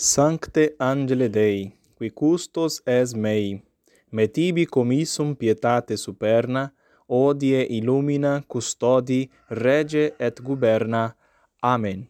Sancte Angele Dei, qui custos es mei, me tibi commissum pietate superna, odie illumina, custodi, rege et guberna. Amen.